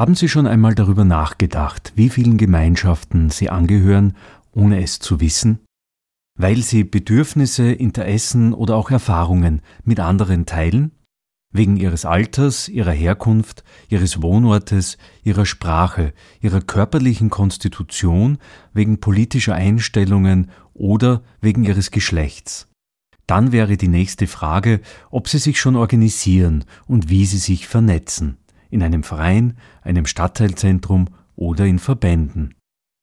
Haben Sie schon einmal darüber nachgedacht, wie vielen Gemeinschaften Sie angehören, ohne es zu wissen? Weil Sie Bedürfnisse, Interessen oder auch Erfahrungen mit anderen teilen? Wegen Ihres Alters, Ihrer Herkunft, Ihres Wohnortes, Ihrer Sprache, Ihrer körperlichen Konstitution, wegen politischer Einstellungen oder wegen Ihres Geschlechts? Dann wäre die nächste Frage, ob Sie sich schon organisieren und wie Sie sich vernetzen. In einem Verein, einem Stadtteilzentrum oder in Verbänden.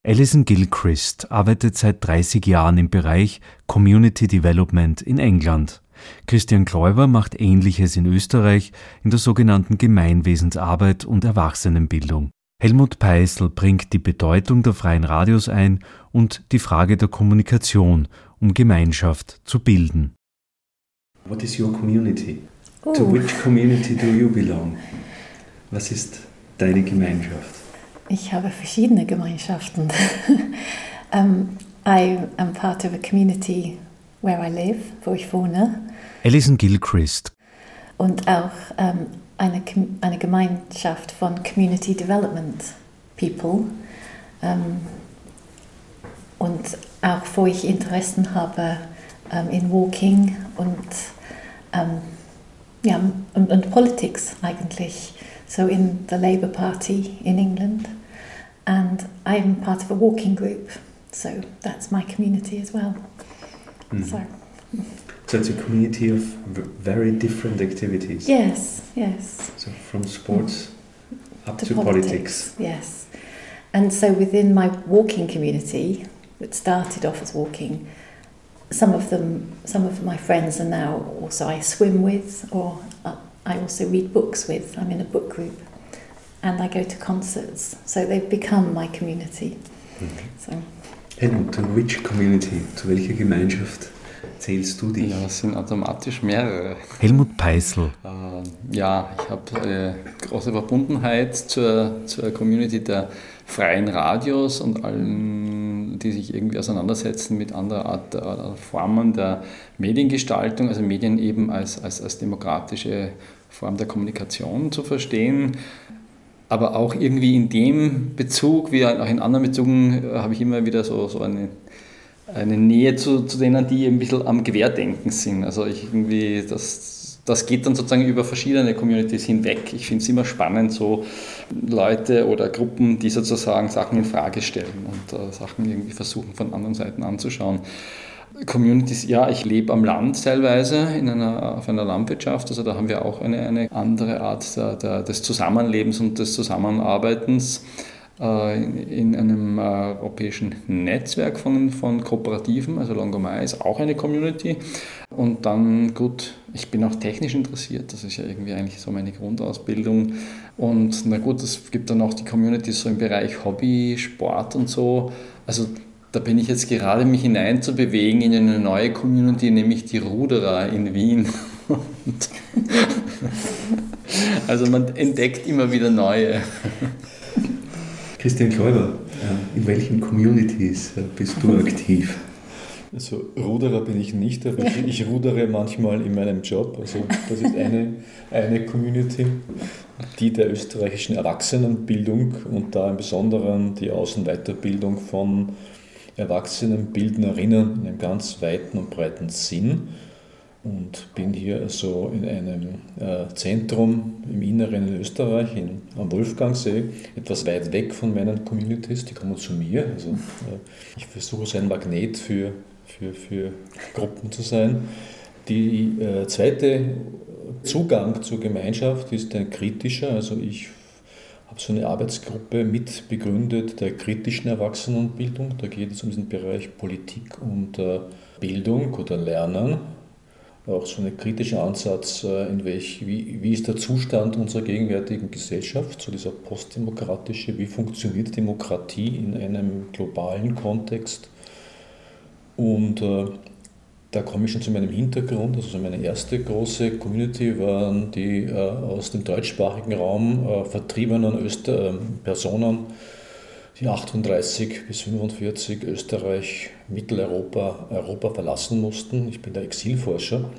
Alison Gilchrist arbeitet seit 30 Jahren im Bereich Community Development in England. Christian Kläuber macht Ähnliches in Österreich in der sogenannten Gemeinwesensarbeit und Erwachsenenbildung. Helmut Peißl bringt die Bedeutung der freien Radios ein und die Frage der Kommunikation, um Gemeinschaft zu bilden. What is your community? Uh. To which community do you belong? Was ist deine Gemeinschaft? Ich habe verschiedene Gemeinschaften. um, I am part of a community where I live, wo ich wohne. Alison Gilchrist. Und auch um, eine, eine Gemeinschaft von Community Development People. Um, und auch wo ich Interessen habe in Walking und um, ja, und, und Politics eigentlich. So in the Labour Party in England, and I'm part of a walking group, so that's my community as well. Mm. So. So it's a community of very different activities. Yes, yes. So from sports mm. up to, to politics. politics. Yes. And so within my walking community, that started off as walking, some of them, some of my friends are now also I swim with, or I also read books with. I'm in a book group, and I go to concerts. So they've become my community. Mhm. So. Helmut, to which community, zu welcher Gemeinschaft zählst du dich? Ja, es sind automatisch mehrere. Helmut Peißl. Äh, ja, ich habe eine große Verbundenheit zur, zur Community der freien Radios und allen, die sich irgendwie auseinandersetzen mit anderer Art der Formen der Mediengestaltung, also Medien eben als, als, als demokratische Form der Kommunikation zu verstehen. Aber auch irgendwie in dem Bezug, wie auch in anderen Bezügen, äh, habe ich immer wieder so, so eine, eine Nähe zu, zu denen, die ein bisschen am Querdenken sind. Also ich irgendwie, das, das geht dann sozusagen über verschiedene Communities hinweg. Ich finde es immer spannend, so Leute oder Gruppen, die sozusagen Sachen in Frage stellen und äh, Sachen irgendwie versuchen von anderen Seiten anzuschauen. Communities, ja, ich lebe am Land teilweise in einer, auf einer Landwirtschaft, also da haben wir auch eine, eine andere Art der, der, des Zusammenlebens und des Zusammenarbeitens äh, in, in, einem äh, europäischen Netzwerk von, von Kooperativen, also Longomai ist auch eine Community. Und dann, gut, ich bin auch technisch interessiert, das ist ja irgendwie eigentlich so meine Grundausbildung. Und na gut, es gibt dann auch die Communities so im Bereich Hobby, Sport und so. Also da bin ich jetzt gerade mich hineinzubewegen in eine neue Community, nämlich die Ruderer in Wien. also man entdeckt immer wieder neue. Christian Kläuber, in welchen Communities bist du aktiv? Also Ruderer bin ich nicht, aber ich, ich rudere manchmal in meinem Job. Also das ist eine, eine Community, die der österreichischen Erwachsenenbildung und da im Besonderen die Außenweiterbildung von Erwachsenenbildnerinnen in einem ganz weiten und breiten Sinn und bin hier also in einem äh, Zentrum im Inneren in Österreich, in, am Wolfgangsee, etwas weit weg von meinen Communities, die kommen zu mir. Also, äh, ich versuche so ein Magnet für, für, für Gruppen zu sein. Die äh, zweite Zugang zur Gemeinschaft ist ein kritischer, also ich so eine Arbeitsgruppe mit begründet der kritischen Erwachsenenbildung. Da geht es um den Bereich Politik und äh, Bildung oder Lernen. Auch so ein kritischer Ansatz, äh, in welch, wie, wie ist der Zustand unserer gegenwärtigen Gesellschaft, so dieser postdemokratische, wie funktioniert Demokratie in einem globalen Kontext. Und äh, da komme ich schon zu meinem Hintergrund. Also meine erste große Community waren die äh, aus dem deutschsprachigen Raum äh, vertriebenen Öster äh, Personen, die 38 bis 45 Österreich, Mitteleuropa, Europa verlassen mussten. Ich bin der Exilforscher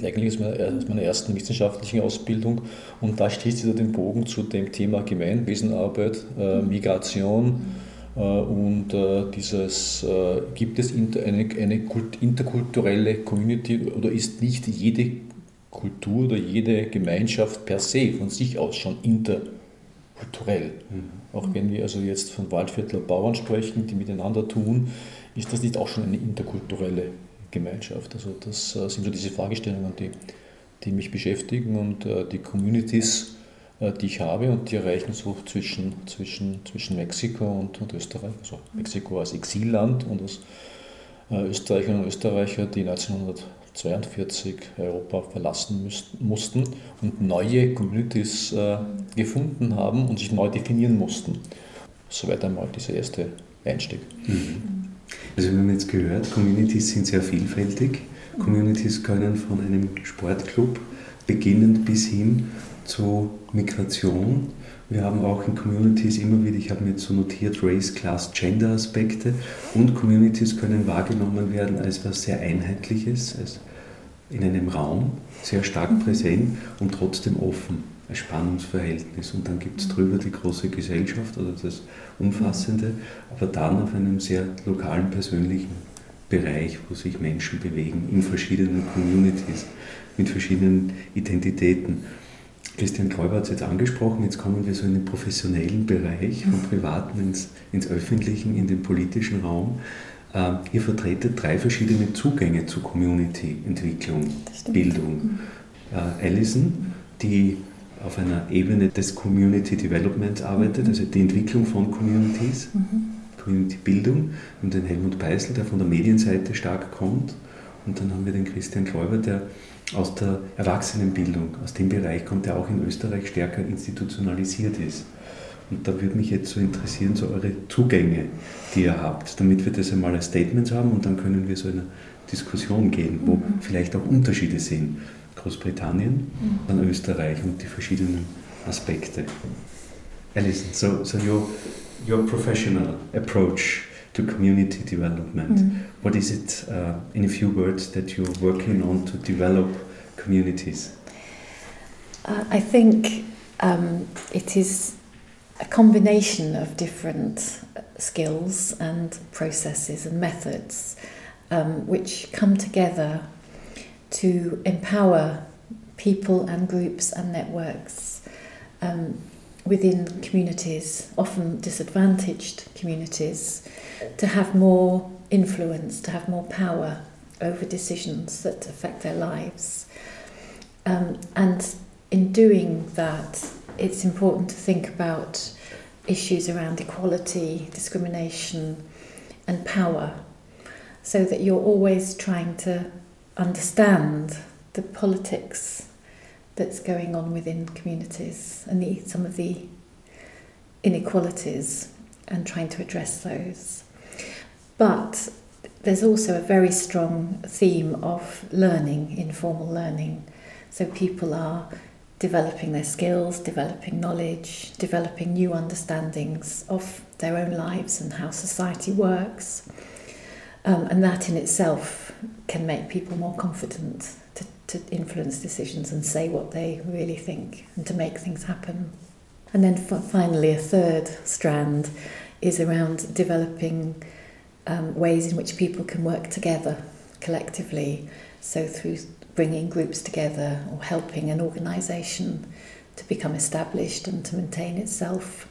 eigentlich aus meiner ersten wissenschaftlichen Ausbildung. Und da schließt wieder den Bogen zu dem Thema Gemeinwesenarbeit, äh, Migration äh, und äh, dieses, äh, gibt es eine, eine interkulturelle Community oder ist nicht jede Kultur oder jede Gemeinschaft per se von sich aus schon interkulturell? Mhm. Auch wenn wir also jetzt von Waldviertler Bauern sprechen, die miteinander tun, ist das nicht auch schon eine interkulturelle Gemeinschaft? Also das äh, sind so diese Fragestellungen, die, die mich beschäftigen und äh, die Communities, äh, die ich habe und die erreichen so zwischen, zwischen, zwischen Mexiko und, und Österreich. Also Mexiko als Exilland und als Österreicherinnen und Österreicher, die 1942 Europa verlassen mussten und neue Communities gefunden haben und sich neu definieren mussten. Soweit einmal dieser erste Einstieg. Mhm. Also wir haben jetzt gehört, Communities sind sehr vielfältig. Communities können von einem Sportclub beginnend bis hin zu Migration. Wir haben auch in Communities immer wieder, ich habe mir jetzt so notiert, Race, Class, Gender Aspekte und Communities können wahrgenommen werden als was sehr Einheitliches, als in einem Raum, sehr stark präsent und trotzdem offen ein Spannungsverhältnis und dann gibt es drüber die große Gesellschaft oder das Umfassende, aber dann auf einem sehr lokalen, persönlichen Bereich, wo sich Menschen bewegen in verschiedenen Communities, mit verschiedenen Identitäten. Christian Kräuber hat es jetzt angesprochen, jetzt kommen wir so in den professionellen Bereich, vom Privaten ins, ins Öffentlichen, in den politischen Raum. Ähm, ihr vertretet drei verschiedene Zugänge zur Community-Entwicklung, Bildung. Äh, Alison, die auf einer Ebene des Community Development arbeitet, also die Entwicklung von Communities, mhm. Community-Bildung und den Helmut Beißel, der von der Medienseite stark kommt. Und dann haben wir den Christian Kläuber, der aus der Erwachsenenbildung, aus dem Bereich kommt, der auch in Österreich stärker institutionalisiert ist. Und da würde mich jetzt so interessieren, so eure Zugänge, die ihr habt, damit wir das einmal als Statements haben und dann können wir so in eine Diskussion gehen, wo mhm. vielleicht auch Unterschiede sind. Großbritannien, mhm. dann Österreich und die verschiedenen Aspekte. Alison, so, so your, your professional approach to community development, mm. what is it, uh, in a few words, that you're working on to develop communities? Uh, I think um, it is a combination of different skills and processes and methods um, which come together to empower people and groups and networks um, within communities, often disadvantaged communities, to have more influence, to have more power over decisions that affect their lives. Um, and in doing that, it's important to think about issues around equality, discrimination, and power, so that you're always trying to understand the politics that's going on within communities and the, some of the inequalities and trying to address those. But there's also a very strong theme of learning, informal learning. So people are developing their skills, developing knowledge, developing new understandings of their own lives and how society works. Um, and that in itself can make people more confident to, influence decisions and say what they really think and to make things happen. And then finally, a third strand is around developing um, ways in which people can work together collectively. So, through bringing groups together or helping an organisation to become established and to maintain itself.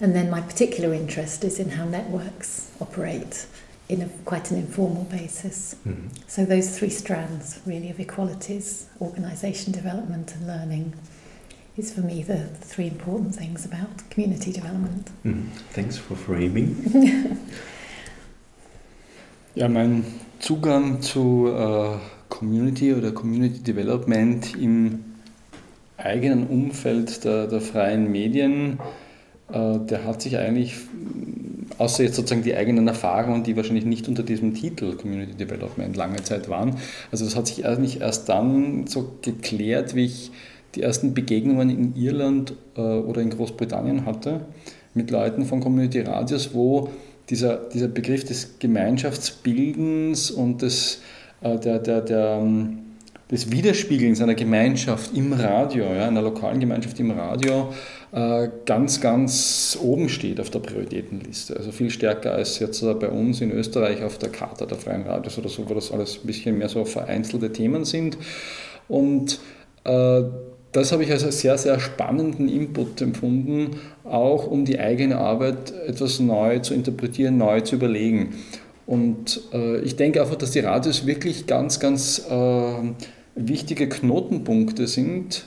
And then, my particular interest is in how networks operate in a, quite an informal basis. Mm-hmm. So those three strands really of equalities, organisation development and learning is for me the, the three important things about community development. Mm-hmm. Thanks for framing. ja, mein Zugang zu äh, Community oder Community Development im eigenen Umfeld der, der freien Medien, äh, der hat sich eigentlich außer jetzt sozusagen die eigenen Erfahrungen, die wahrscheinlich nicht unter diesem Titel Community Development lange Zeit waren. Also das hat sich eigentlich erst dann so geklärt, wie ich die ersten Begegnungen in Irland äh, oder in Großbritannien hatte mit Leuten von Community Radios, wo dieser, dieser Begriff des Gemeinschaftsbildens und des, äh, der, der, der, ähm, des Widerspiegelns einer Gemeinschaft im Radio, ja, einer lokalen Gemeinschaft im Radio, ganz, ganz oben steht auf der Prioritätenliste. Also viel stärker als jetzt bei uns in Österreich auf der Charta der Freien Radios oder so, wo das alles ein bisschen mehr so vereinzelte Themen sind. Und äh, das habe ich als sehr, sehr spannenden Input empfunden, auch um die eigene Arbeit etwas neu zu interpretieren, neu zu überlegen. Und äh, ich denke einfach, dass die Radios wirklich ganz, ganz äh, wichtige Knotenpunkte sind,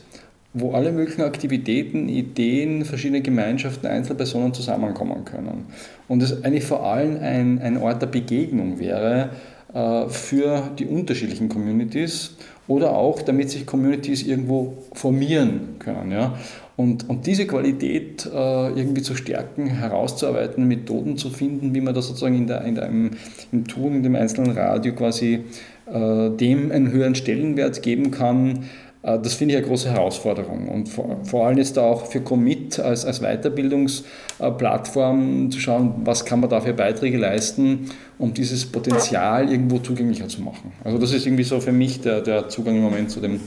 wo alle möglichen Aktivitäten, Ideen, verschiedene Gemeinschaften, Einzelpersonen zusammenkommen können. Und es eigentlich vor allem ein, ein Ort der Begegnung wäre äh, für die unterschiedlichen Communities oder auch damit sich Communities irgendwo formieren können. Ja? Und, und diese Qualität äh, irgendwie zu stärken, herauszuarbeiten, Methoden zu finden, wie man das sozusagen in der, in der, im, im Tun, in dem einzelnen Radio quasi äh, dem einen höheren Stellenwert geben kann, das finde ich eine große Herausforderung. Und vor, vor allem ist da auch für Commit als, als Weiterbildungsplattform zu schauen, was kann man da für Beiträge leisten, um dieses Potenzial irgendwo zugänglicher zu machen. Also das ist irgendwie so für mich der, der Zugang im Moment zu dem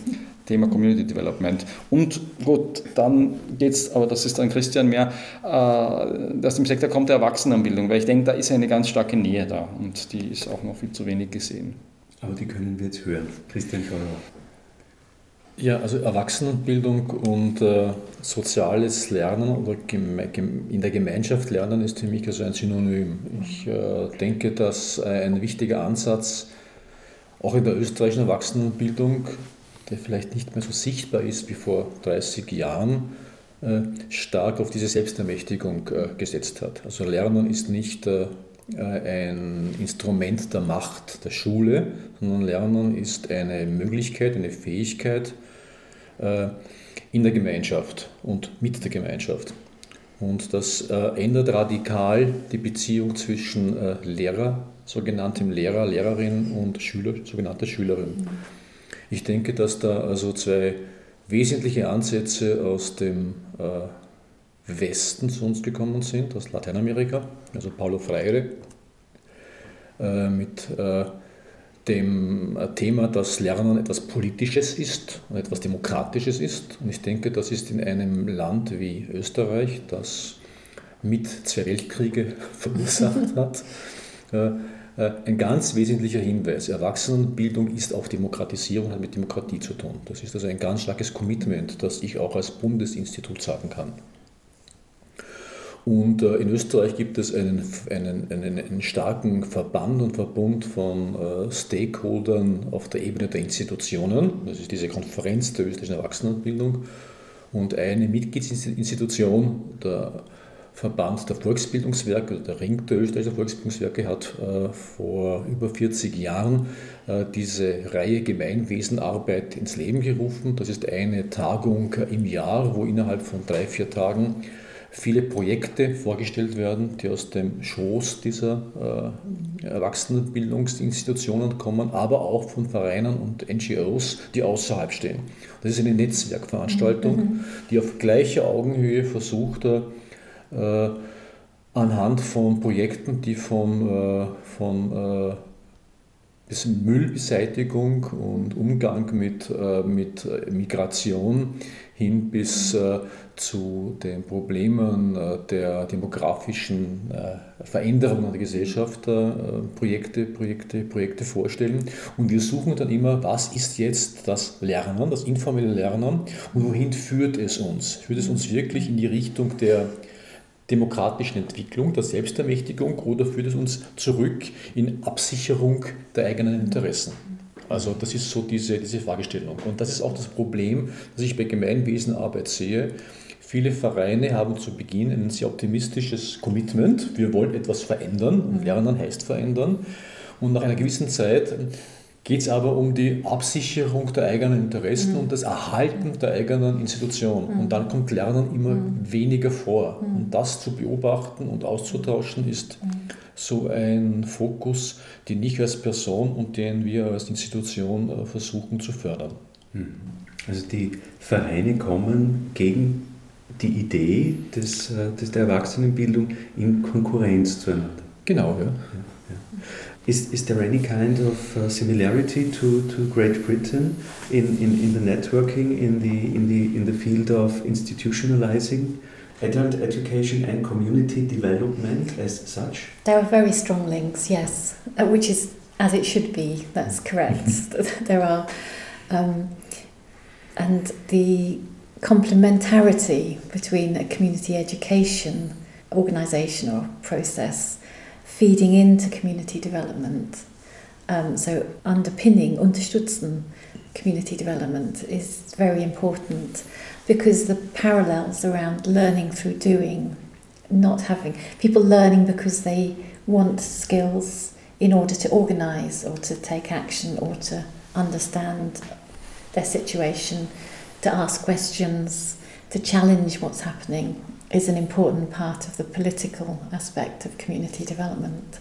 Thema Community Development. Und gut, dann geht es, aber das ist dann Christian mehr, äh, aus dem Sektor kommt der Erwachsenenbildung, weil ich denke, da ist eine ganz starke Nähe da und die ist auch noch viel zu wenig gesehen. Aber die können wir jetzt hören. Christian Schauer. Ja, also Erwachsenenbildung und äh, soziales Lernen oder in der Gemeinschaft lernen ist für mich also ein Synonym. Ich äh, denke, dass ein wichtiger Ansatz auch in der österreichischen Erwachsenenbildung, der vielleicht nicht mehr so sichtbar ist wie vor 30 Jahren, äh, stark auf diese Selbstermächtigung äh, gesetzt hat. Also Lernen ist nicht äh, ein Instrument der Macht der Schule, sondern Lernen ist eine Möglichkeit, eine Fähigkeit, äh, in der Gemeinschaft und mit der Gemeinschaft. Und das äh, ändert radikal die Beziehung zwischen äh, Lehrer, sogenanntem Lehrer, Lehrerin und Schüler, sogenannte Schülerin. Mhm. Ich denke, dass da also zwei wesentliche Ansätze aus dem Westen zu uns gekommen sind, aus Lateinamerika, also Paulo Freire mit dem äh, Thema, dass Lernen etwas Politisches ist und etwas Demokratisches ist. Und ich denke, das ist in einem Land wie Österreich, das mit zwei Weltkriege verursacht hat, äh, äh, ein ganz wesentlicher Hinweis. Erwachsenenbildung ist auch Demokratisierung, hat mit Demokratie zu tun. Das ist also ein ganz starkes Commitment, das ich auch als Bundesinstitut sagen kann. Und äh, in Österreich gibt es einen, einen, einen, einen, starken Verband und Verbund von äh, Stakeholdern auf der Ebene der Institutionen. Das ist diese Konferenz der österreichischen Erwachsenenbildung. Und eine Mitgliedsinstitution, der Verband der Volksbildungswerke, der Ring der österreichischen Volksbildungswerke, hat äh, vor über 40 Jahren diese Reihe Gemeinwesenarbeit ins Leben gerufen. Das ist eine Tagung im Jahr, wo innerhalb von drei, vier Tagen viele Projekte vorgestellt werden, die aus dem Schoß dieser äh, Erwachsenenbildungsinstitutionen kommen, aber auch von Vereinen und NGOs, die außerhalb stehen. Das ist eine Netzwerkveranstaltung, mhm. die auf gleicher Augenhöhe versucht, äh, anhand von Projekten, die von, äh, von äh, Müllbeseitigung und Umgang mit, äh, mit Migration hin bis äh, zu den Problemen äh, der demografischen äh, Veränderungen der Gesellschaft äh, Projekte, Projekte, Projekte vorstellen. Und wir suchen dann immer, was ist jetzt das Lernen, das informelle Lernen und wohin führt es uns? Führt es uns wirklich in die Richtung der demokratischen Entwicklung, der Selbstermächtigung oder führt es uns zurück in Absicherung der eigenen Interessen? Also das ist so diese, diese Fragestellung. Und das ist auch das Problem, das ich bei Gemeinwesenarbeit sehe. Viele Vereine haben zu Beginn ein sehr optimistisches Commitment. Wir wollen etwas verändern und Lernen heißt verändern. Und nach einer gewissen Zeit geht es aber um die Absicherung der eigenen Interessen mhm. und das Erhalten der eigenen Institution. Mhm. Und dann kommt Lernen immer mhm. weniger vor. Und das zu beobachten und auszutauschen ist so ein Fokus, den ich als Person und den wir als Institution äh, versuchen zu fördern. Mhm. Also die Vereine kommen gegen die Idee des, äh, des der Erwachsenenbildung in Konkurrenz zueinander. Genau, ja. ja, Is, is there any kind of uh, similarity to, to Great Britain in, in, in the networking, in the, in, the, in the field of institutionalizing adult education and community development as such? There are very strong links, yes, uh, which is as it should be, that's correct. there are. Um, and the complementarity between a community education organisation or process feeding into community development. Um, so underpinning, unterstützen community development is very important because the parallels around learning through doing, not having people learning because they want skills in order to organise or to take action or to understand their situation, to ask questions, to challenge what's happening is an important part of the political aspect of community development.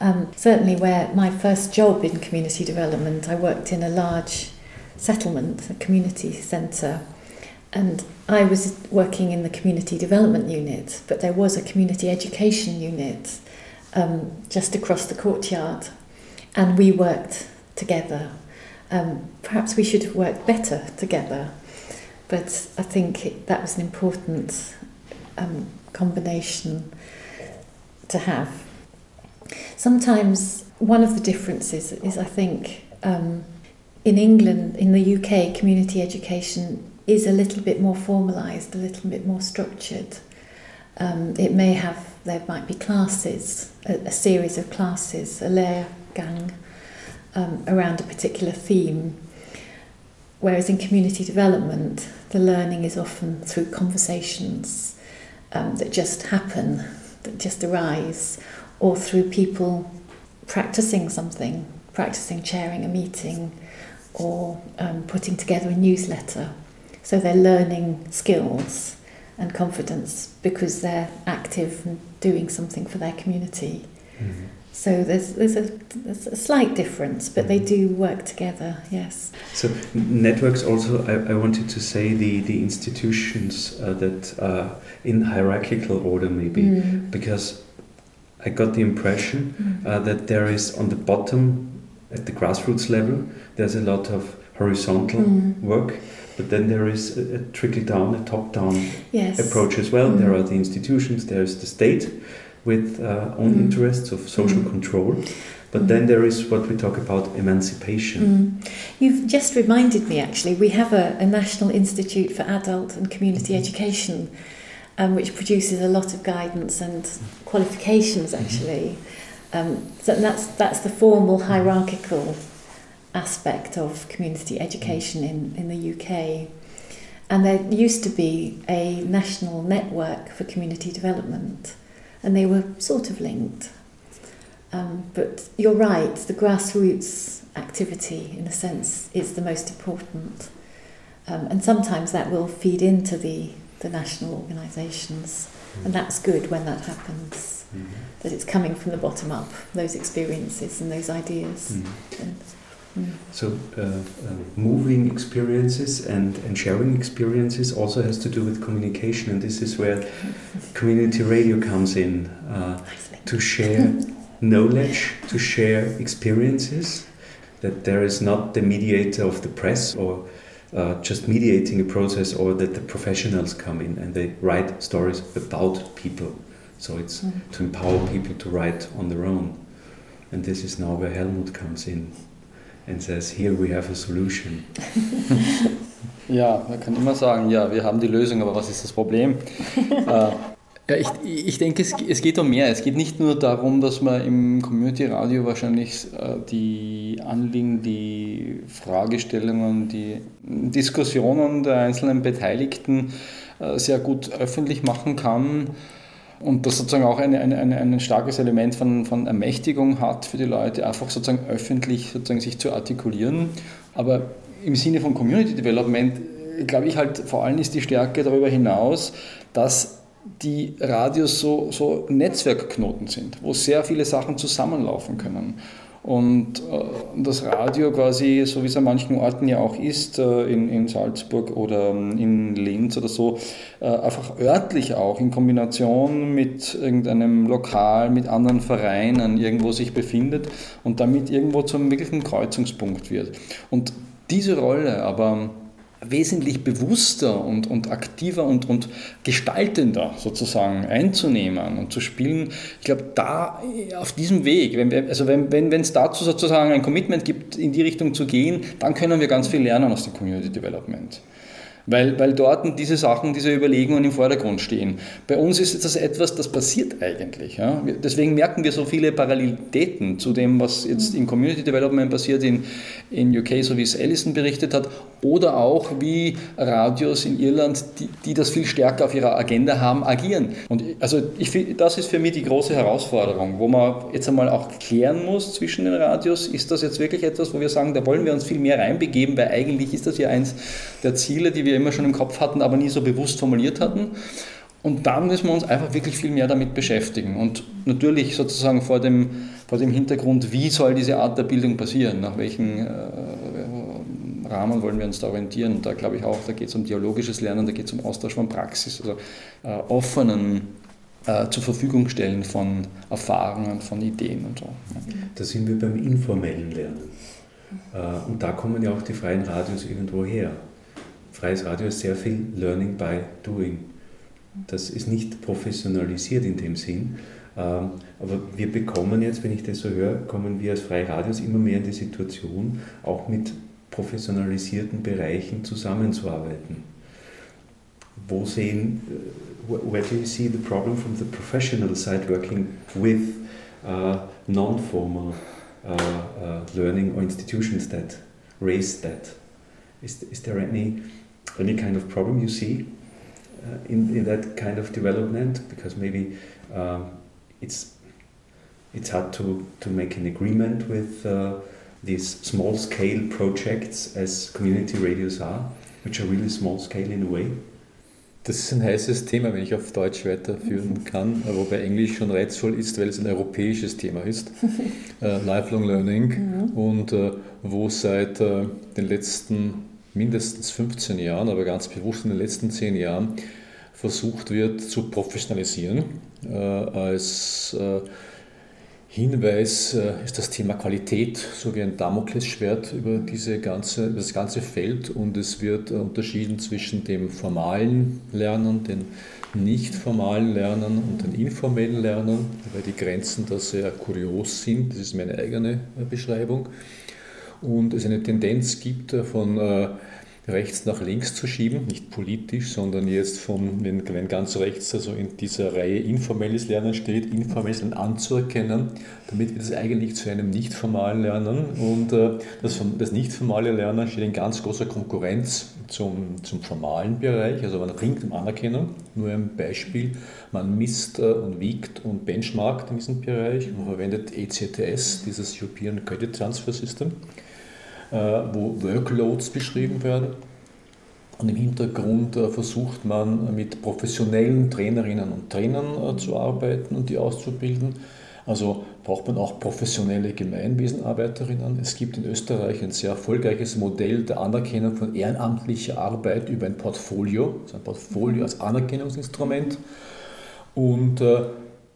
Um, certainly, where my first job in community development, I worked in a large settlement, a community centre, and I was working in the community development unit, but there was a community education unit um, just across the courtyard, and we worked together. Um, perhaps we should have worked better together, but I think it, that was an important um, combination to have. Sometimes one of the differences is, I think, um, in England, in the UK, community education is a little bit more formalised, a little bit more structured. Um, it may have, there might be classes, a, a series of classes, a lehrgang um, around a particular theme. Whereas in community development, the learning is often through conversations um, that just happen, that just arise, or through people practicing something, practicing chairing a meeting, or um, putting together a newsletter. So they're learning skills and confidence because they're active and doing something for their community. Mm-hmm. So there's there's a, there's a slight difference, but they do work together. Yes. So networks also. I, I wanted to say the the institutions uh, that are in hierarchical order maybe mm. because I got the impression mm. uh, that there is on the bottom at the grassroots level there's a lot of horizontal mm. work but then there is a, a trickle down a top down yes. approach as well there mm. are the institutions there's the state with uh, own mm. interests of social mm. control. But mm. then there is what we talk about emancipation. You've just reminded me actually, we have a, a National Institute for Adult and Community mm-hmm. Education, um, which produces a lot of guidance and qualifications actually. Um, so that's, that's the formal hierarchical aspect of community education in, in the UK. And there used to be a national network for community development and they were sort of linked. Um, but you're right, the grassroots activity, in a sense, is the most important. Um, and sometimes that will feed into the, the national organisations, and that's good when that happens. Mm-hmm. That it's coming from the bottom up, those experiences and those ideas. Mm-hmm. And, so, uh, uh, moving experiences and, and sharing experiences also has to do with communication, and this is where community radio comes in uh, to share knowledge, to share experiences. That there is not the mediator of the press or uh, just mediating a process, or that the professionals come in and they write stories about people. So, it's mm. to empower people to write on their own. And this is now where Helmut comes in and says, here we have a solution. ja, man kann immer sagen, ja, wir haben die Lösung, aber was ist das Problem? äh, ja, ich, ich denke, es, es geht um mehr. Es geht nicht nur darum, dass man im Community Radio wahrscheinlich äh, die Anliegen, die Fragestellungen, die Diskussionen der einzelnen Beteiligten äh, sehr gut öffentlich machen kann und das sozusagen auch eine, eine, eine, ein starkes Element von, von Ermächtigung hat für die Leute, einfach sozusagen öffentlich sozusagen sich zu artikulieren. Aber im Sinne von Community Development glaube ich halt vor allem ist die Stärke darüber hinaus, dass die Radios so, so Netzwerkknoten sind, wo sehr viele Sachen zusammenlaufen können. Und äh, das Radio quasi, so wie es an manchen Orten ja auch ist, äh, in, in Salzburg oder ähm, in Linz oder so, äh, einfach örtlich auch in Kombination mit irgendeinem Lokal, mit anderen Vereinen irgendwo sich befindet und damit irgendwo zum wirklichen Kreuzungspunkt wird. Und diese Rolle aber wesentlich bewusster und, und aktiver und, und gestaltender sozusagen einzunehmen und zu spielen. Ich glaube, da auf diesem Weg, wenn wir, also wenn wenn es dazu sozusagen ein Commitment gibt, in die Richtung zu gehen, dann können wir ganz viel lernen aus dem Community Development weil, weil dort diese Sachen, diese Überlegungen im Vordergrund stehen. Bei uns ist das etwas, das passiert eigentlich. Ja? Deswegen merken wir so viele Parallelitäten zu dem, was jetzt im Community Development passiert in, in UK, so wie es Allison berichtet hat, oder auch wie Radios in Irland, die, die das viel stärker auf ihrer Agenda haben, agieren. Und also ich, das ist für mich die große Herausforderung, wo man jetzt einmal auch klären muss zwischen den Radios, ist das jetzt wirklich etwas, wo wir sagen, da wollen wir uns viel mehr reinbegeben, weil eigentlich ist das ja eins der Ziele, die wir immer schon im Kopf hatten, aber nie so bewusst formuliert hatten. Und dann müssen wir uns einfach wirklich viel mehr damit beschäftigen. Und natürlich sozusagen vor dem, vor dem Hintergrund, wie soll diese Art der Bildung passieren, nach welchen äh, Rahmen wollen wir uns da orientieren. Und da glaube ich auch, da geht es um dialogisches Lernen, da geht es um Austausch von Praxis, also äh, offenen äh, zur Verfügung stellen von Erfahrungen, von Ideen und so. Da sind wir beim informellen Lernen. Äh, und da kommen ja auch die freien Radios irgendwo her. Freies Radio ist sehr viel Learning by Doing. Das ist nicht professionalisiert in dem Sinn, ähm, aber wir bekommen jetzt, wenn ich das so höre, kommen wir als Freie Radios immer mehr in die Situation, auch mit professionalisierten Bereichen zusammenzuarbeiten. Wo sehen, uh, where do you see the problem from the professional side working with uh, non-formal uh, uh, learning or institutions that raise that? Is, is there any any kind of problem you see uh, in, in that kind of development? Because maybe um, it's it's hard to, to make an agreement with uh, these small scale projects as community radios are, which are really small scale in a way. Das ist ein heißes Thema, wenn ich auf Deutsch weiterführen kann, wobei Englisch schon reizvoll ist, weil es ein europäisches Thema ist. äh, Lifelong Learning mhm. und äh, wo seit äh, den letzten mindestens 15 Jahren, aber ganz bewusst in den letzten 10 Jahren versucht wird zu professionalisieren. Äh, als äh, Hinweis äh, ist das Thema Qualität so wie ein Damoklesschwert über, diese ganze, das ganze Feld und es wird unterschieden zwischen dem formalen Lernen, den nicht formalen Lernen und den informellen Lernen, weil die Grenzen da sehr kurios sind. Das ist meine eigene Beschreibung und es eine Tendenz gibt äh, von äh, rechts nach links zu schieben, nicht politisch, sondern jetzt von, wenn, wenn ganz rechts also in dieser Reihe informelles Lernen steht, informelles Lernen anzuerkennen, damit wird es eigentlich zu einem nicht formalen Lernen und äh, das, das nicht formale Lernen steht in ganz großer Konkurrenz zum, zum formalen Bereich, also man ringt um Anerkennung, nur ein Beispiel, man misst und wiegt und benchmarkt in diesem Bereich, man verwendet ECTS, dieses European Credit Transfer System. äh, wo Workloads beschrieben werden. Und im Hintergrund äh, versucht man mit professionellen Trainerinnen und Trainern äh, zu arbeiten und die auszubilden. Also braucht man auch professionelle Gemeinwesenarbeiterinnen. Es gibt in Österreich ein sehr erfolgreiches Modell der Anerkennung von ehrenamtlicher Arbeit über ein Portfolio, also ein Portfolio als Anerkennungsinstrument. Und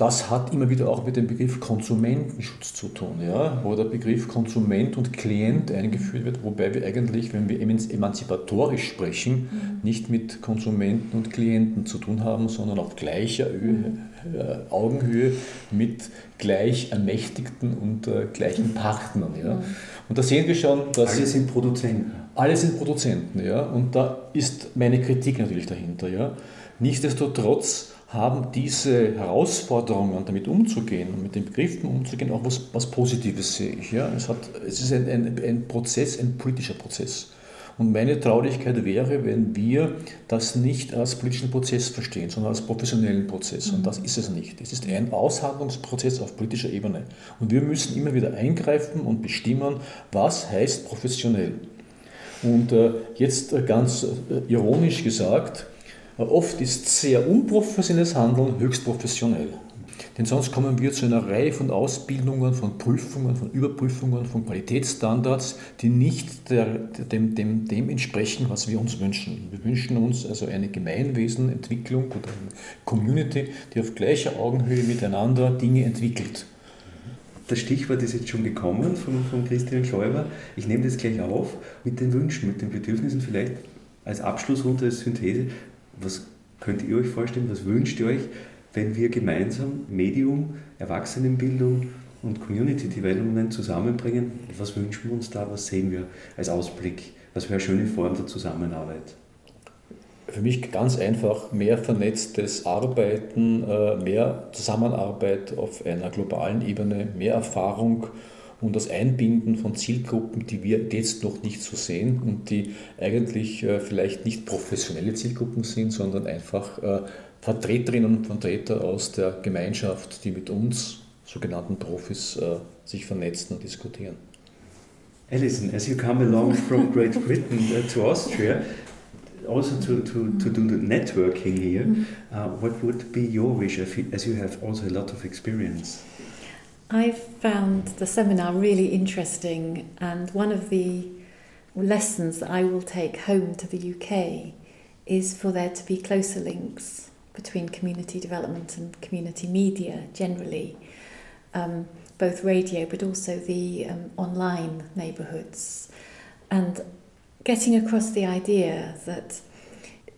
das hat immer wieder auch mit dem Begriff Konsumentenschutz zu tun, ja, wo der Begriff Konsument und Klient eingeführt wird, wobei wir eigentlich, wenn wir emanzipatorisch sprechen, mhm. nicht mit Konsumenten und Klienten zu tun haben, sondern auf gleicher Höhe, äh, Augenhöhe mit gleich Ermächtigten und äh, gleichen Partnern. Ja. Mhm. Und da sehen wir schon, dass. Alle sind Produzenten. Alle sind Produzenten, ja. Und da ist meine Kritik natürlich dahinter, ja. Nichtsdestotrotz haben diese Herausforderungen, damit umzugehen und mit den Begriffen umzugehen, auch was, was Positives sehe ich. Ja? Es, hat, es ist ein, ein, ein Prozess, ein politischer Prozess. Und meine Traurigkeit wäre, wenn wir das nicht als politischen Prozess verstehen, sondern als professionellen Prozess. Und das ist es nicht. Es ist ein Aushandlungsprozess auf politischer Ebene. Und wir müssen immer wieder eingreifen und bestimmen, was heißt professionell. Und äh, jetzt äh, ganz äh, ironisch gesagt, Oft ist sehr unprofessionelles Handeln höchst professionell. Denn sonst kommen wir zu einer Reihe von Ausbildungen, von Prüfungen, von Überprüfungen, von Qualitätsstandards, die nicht der, dem, dem, dem entsprechen, was wir uns wünschen. Wir wünschen uns also eine Gemeinwesenentwicklung oder eine Community, die auf gleicher Augenhöhe miteinander Dinge entwickelt. Das Stichwort ist jetzt schon gekommen von, von Christian Schäuber. Ich nehme das gleich auf mit den Wünschen, mit den Bedürfnissen. Vielleicht als Abschlussrunde, als Synthese. Was könnt ihr euch vorstellen? Was wünscht ihr euch wenn wir gemeinsam Medium, Erwachsenenbildung und Community Development zusammenbringen. Was wünschen wir uns da? Was sehen wir als Ausblick? Was wäre eine schöne Form der Zusammenarbeit? Für mich ganz einfach mehr vernetztes Arbeiten, äh, mehr Zusammenarbeit auf einer globalen Ebene, mehr Erfahrung und das Einbinden von Zielgruppen, die wir jetzt noch nicht so sehen und die eigentlich äh, vielleicht nicht professionelle Zielgruppen sind, sondern einfach äh, Vertreterinnen und Vertreter aus der Gemeinschaft, die mit uns, sogenannten Profis, äh, sich vernetzen und diskutieren. Alison, as you come along from Great Britain uh, to Austria, also to, to, to do the networking here, mm-hmm. uh, what would be your wish as you have also a lot of experience? I found the seminar really interesting, and one of the lessons that I will take home to the UK is for there to be closer links between community development and community media generally, um, both radio but also the um, online neighbourhoods, and getting across the idea that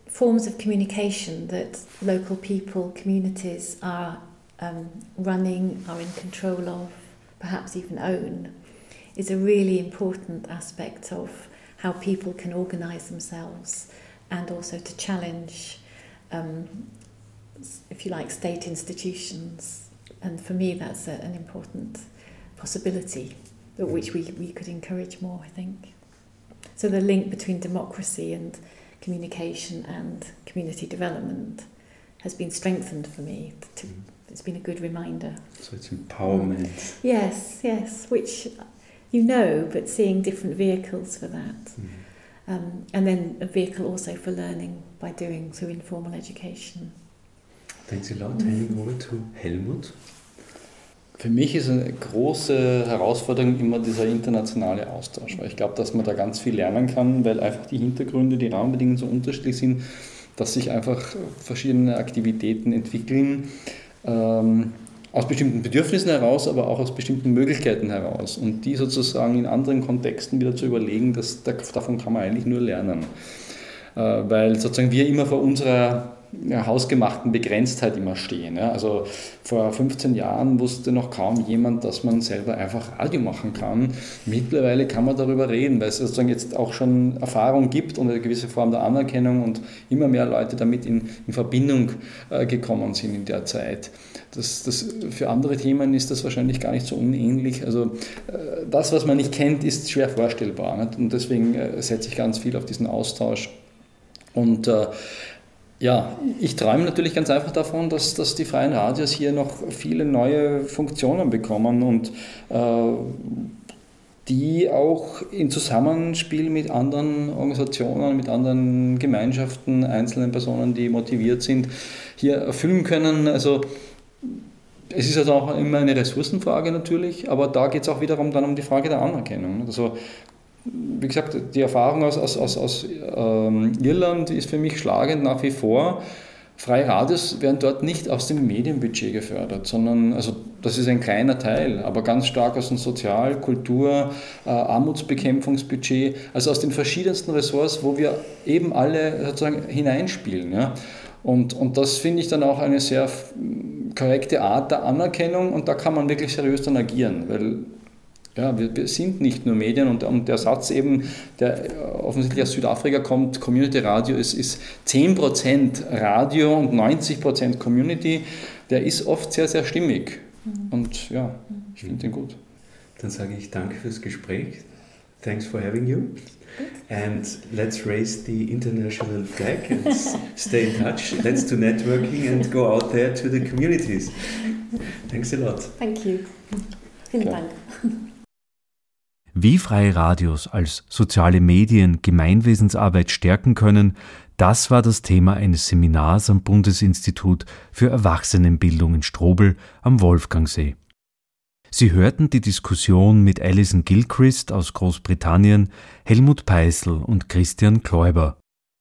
forms of communication that local people, communities are um, running, are in control of, perhaps even own, is a really important aspect of how people can organise themselves and also to challenge um, if you like, state institutions. And for me, that's a, an important possibility, but which we, we could encourage more, I think. So the link between democracy and communication and community development has been strengthened for me. To, mm. It's been a good reminder. So it's empowerment. Yes, yes, which you know, but seeing different vehicles for that. Mm. Um, and then a vehicle also for learning by doing through informal education. Thanks a lot. Handing over to Helmut. Für mich ist eine große Herausforderung immer dieser internationale Austausch, weil ich glaube, dass man da ganz viel lernen kann, weil einfach die Hintergründe, die Rahmenbedingungen so unterschiedlich sind, dass sich einfach verschiedene Aktivitäten entwickeln. Ähm, aus bestimmten Bedürfnissen heraus, aber auch aus bestimmten Möglichkeiten heraus. Und die sozusagen in anderen Kontexten wieder zu überlegen, das, davon kann man eigentlich nur lernen. Äh, weil sozusagen wir immer vor unserer hausgemachten Begrenztheit immer stehen. Ja. Also vor 15 Jahren wusste noch kaum jemand, dass man selber einfach Radio machen kann. Mittlerweile kann man darüber reden, weil es sozusagen jetzt auch schon Erfahrung gibt und eine gewisse Form der Anerkennung und immer mehr Leute damit in, in Verbindung äh, gekommen sind in der Zeit. Das, das, für andere Themen ist das wahrscheinlich gar nicht so unähnlich. Also äh, das, was man nicht kennt, ist schwer vorstellbar. Nicht? Und deswegen äh, setze ich ganz viel auf diesen Austausch. Und äh, ja, ich träume natürlich ganz einfach davon, dass, dass die freien Radios hier noch viele neue Funktionen bekommen und äh, die auch in Zusammenspiel mit anderen Organisationen, mit anderen Gemeinschaften, einzelnen Personen, die motiviert sind, hier erfüllen können. Also es ist also auch immer eine Ressourcenfrage natürlich, aber da geht es auch wiederum dann um die Frage der Anerkennung. Also wie gesagt, die Erfahrung aus, aus, aus, aus ähm, Irland ist für mich schlagend nach wie vor. Freie Radios werden dort nicht aus dem Medienbudget gefördert, sondern, also das ist ein kleiner Teil, aber ganz stark aus dem Sozial-, Kultur-, äh, Armutsbekämpfungsbudget, also aus den verschiedensten Ressorts, wo wir eben alle sozusagen hineinspielen. Ja. Und, und das finde ich dann auch eine sehr korrekte Art der Anerkennung und da kann man wirklich seriös dann agieren, weil ja, wir, wir, sind nicht nur Medien und, und, der Satz eben, der offensichtlich aus Südafrika kommt, Community Radio ist, ist 10% Radio und 90% Community, der ist oft sehr, sehr stimmig. Mhm. Und ja, ich finde den gut. Dann sage ich danke fürs Gespräch. Thanks for having you. And let's raise the international flag and stay in touch. Let's do networking and go out there to the communities. Thanks a lot. Thank you. Vielen Dank. Wie freie Radios als soziale Medien Gemeinwesensarbeit stärken können, Das war das Thema eines Seminars am Bundesinstitut für Erwachsenenbildung in Strobel am Wolfgangsee. Sie hörten die Diskussion mit Alison Gilchrist aus Großbritannien, Helmut Peißl und Christian Kläuber.